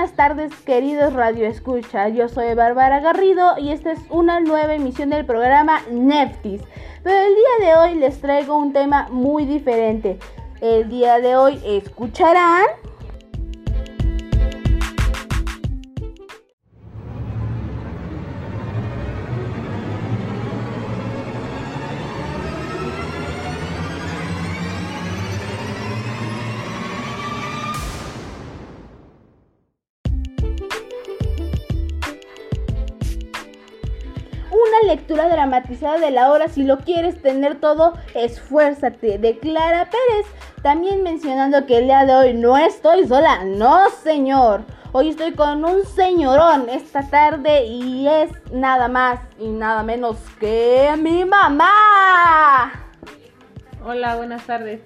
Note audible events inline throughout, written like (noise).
buenas tardes queridos Radio Escucha. Yo soy Bárbara Garrido y esta es una nueva emisión del programa Neftis. Pero el día de hoy les traigo un tema muy diferente. El día de hoy escucharán una lectura dramatizada de la obra. Si lo quieres tener todo, esfuérzate. Declara Pérez. También mencionando que el día de hoy no estoy sola. No, señor. Hoy estoy con un señorón esta tarde y es nada más y nada menos que mi mamá. Hola, buenas tardes.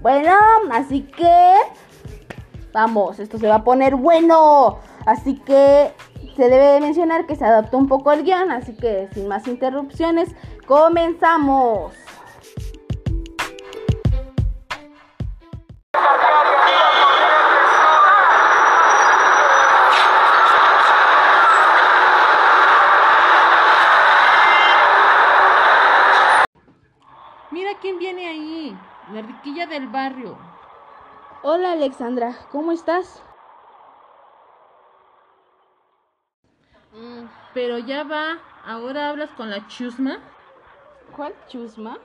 Bueno, así que vamos, esto se va a poner bueno. Así que se debe de mencionar que se adaptó un poco el guion, así que sin más interrupciones, comenzamos. Mira quién viene ahí, la riquilla del barrio. Hola Alexandra, ¿cómo estás? Mm, pero ya va, ahora hablas con la chusma. ¿Cuál chusma?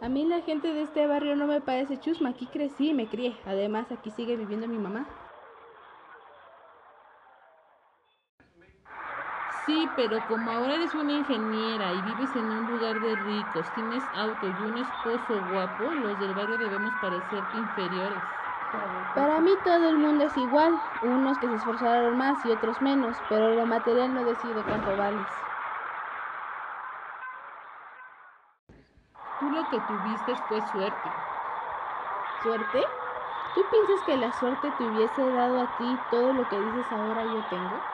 A mí la gente de este barrio no me parece chusma, aquí crecí y me crié. Además, aquí sigue viviendo mi mamá. Sí, pero como ahora eres una ingeniera y vives en un lugar de ricos, tienes auto y un esposo guapo, los del barrio debemos parecerte inferiores. Para mí todo el mundo es igual, unos que se esforzaron más y otros menos, pero lo material no decide cuánto vales. Tú lo que tuviste fue suerte. ¿Suerte? ¿Tú piensas que la suerte te hubiese dado a ti todo lo que dices ahora yo tengo?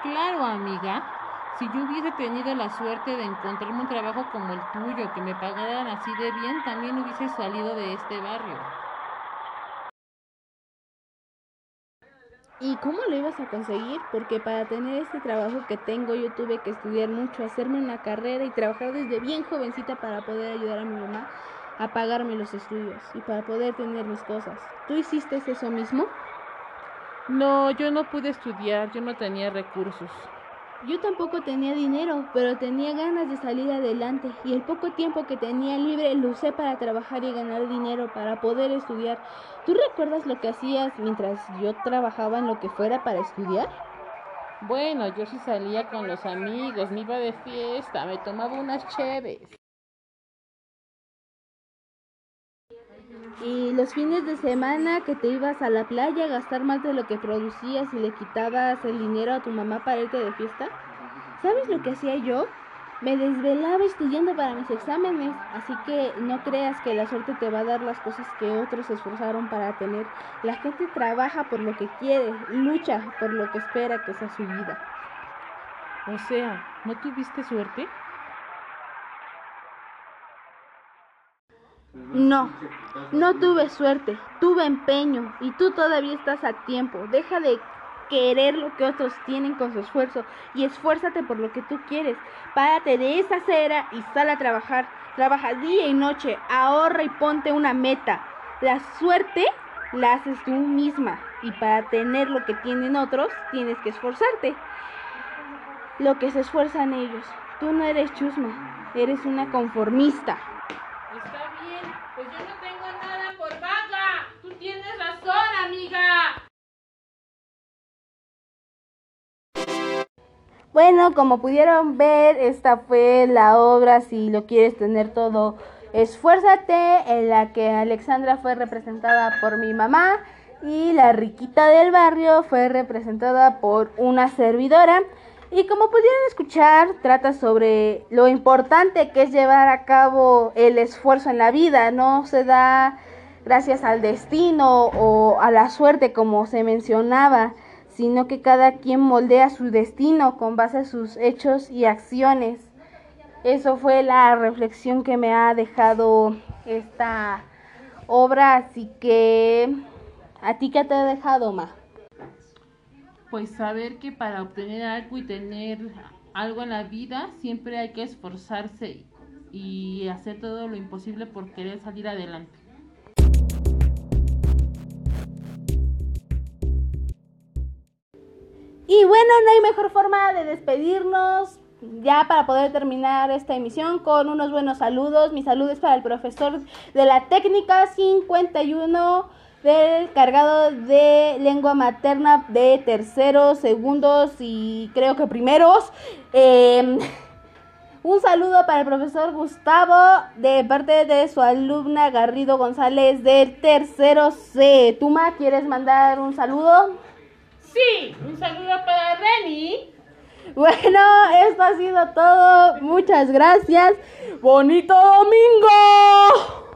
Claro, amiga. Si yo hubiese tenido la suerte de encontrarme un trabajo como el tuyo, que me pagaran así de bien, también hubiese salido de este barrio. ¿Y cómo lo ibas a conseguir? Porque para tener este trabajo que tengo yo tuve que estudiar mucho, hacerme una carrera y trabajar desde bien jovencita para poder ayudar a mi mamá a pagarme los estudios y para poder tener mis cosas. ¿Tú hiciste eso mismo? No, yo no pude estudiar, yo no tenía recursos. Yo tampoco tenía dinero, pero tenía ganas de salir adelante y el poco tiempo que tenía libre lo usé para trabajar y ganar dinero para poder estudiar. ¿Tú recuerdas lo que hacías mientras yo trabajaba en lo que fuera para estudiar? Bueno, yo sí salía con los amigos, me iba de fiesta, me tomaba unas cheves. Y los fines de semana que te ibas a la playa a gastar más de lo que producías y le quitabas el dinero a tu mamá para irte de fiesta. ¿Sabes lo que hacía yo? Me desvelaba estudiando para mis exámenes, así que no creas que la suerte te va a dar las cosas que otros se esforzaron para tener. La gente trabaja por lo que quiere, lucha por lo que espera que sea su vida. O sea, ¿no tuviste suerte? No, no tuve suerte, tuve empeño y tú todavía estás a tiempo. Deja de querer lo que otros tienen con su esfuerzo y esfuérzate por lo que tú quieres. Párate de esa acera y sal a trabajar. Trabaja día y noche, ahorra y ponte una meta. La suerte la haces tú misma y para tener lo que tienen otros tienes que esforzarte. Lo que se esfuerzan ellos. Tú no eres chusma, eres una conformista. Bueno, como pudieron ver, esta fue la obra, si lo quieres tener todo, esfuérzate, en la que Alexandra fue representada por mi mamá y la riquita del barrio fue representada por una servidora. Y como pudieron escuchar, trata sobre lo importante que es llevar a cabo el esfuerzo en la vida. No se da gracias al destino o a la suerte como se mencionaba, sino que cada quien moldea su destino con base a sus hechos y acciones. Eso fue la reflexión que me ha dejado esta obra, así que ¿a ti qué te ha dejado, Ma? pues saber que para obtener algo y tener algo en la vida siempre hay que esforzarse y hacer todo lo imposible por querer salir adelante. Y bueno, no hay mejor forma de despedirnos ya para poder terminar esta emisión con unos buenos saludos. Mi saludo es para el profesor de la técnica 51 del cargado de lengua materna de terceros, segundos y creo que primeros. Em, (laughs) un saludo para el profesor Gustavo de parte de su alumna Garrido González del tercero C. ¿Tuma quieres mandar un saludo? Sí, un saludo para Reni. Bueno, esto ha sido todo. Muchas gracias. Bonito domingo.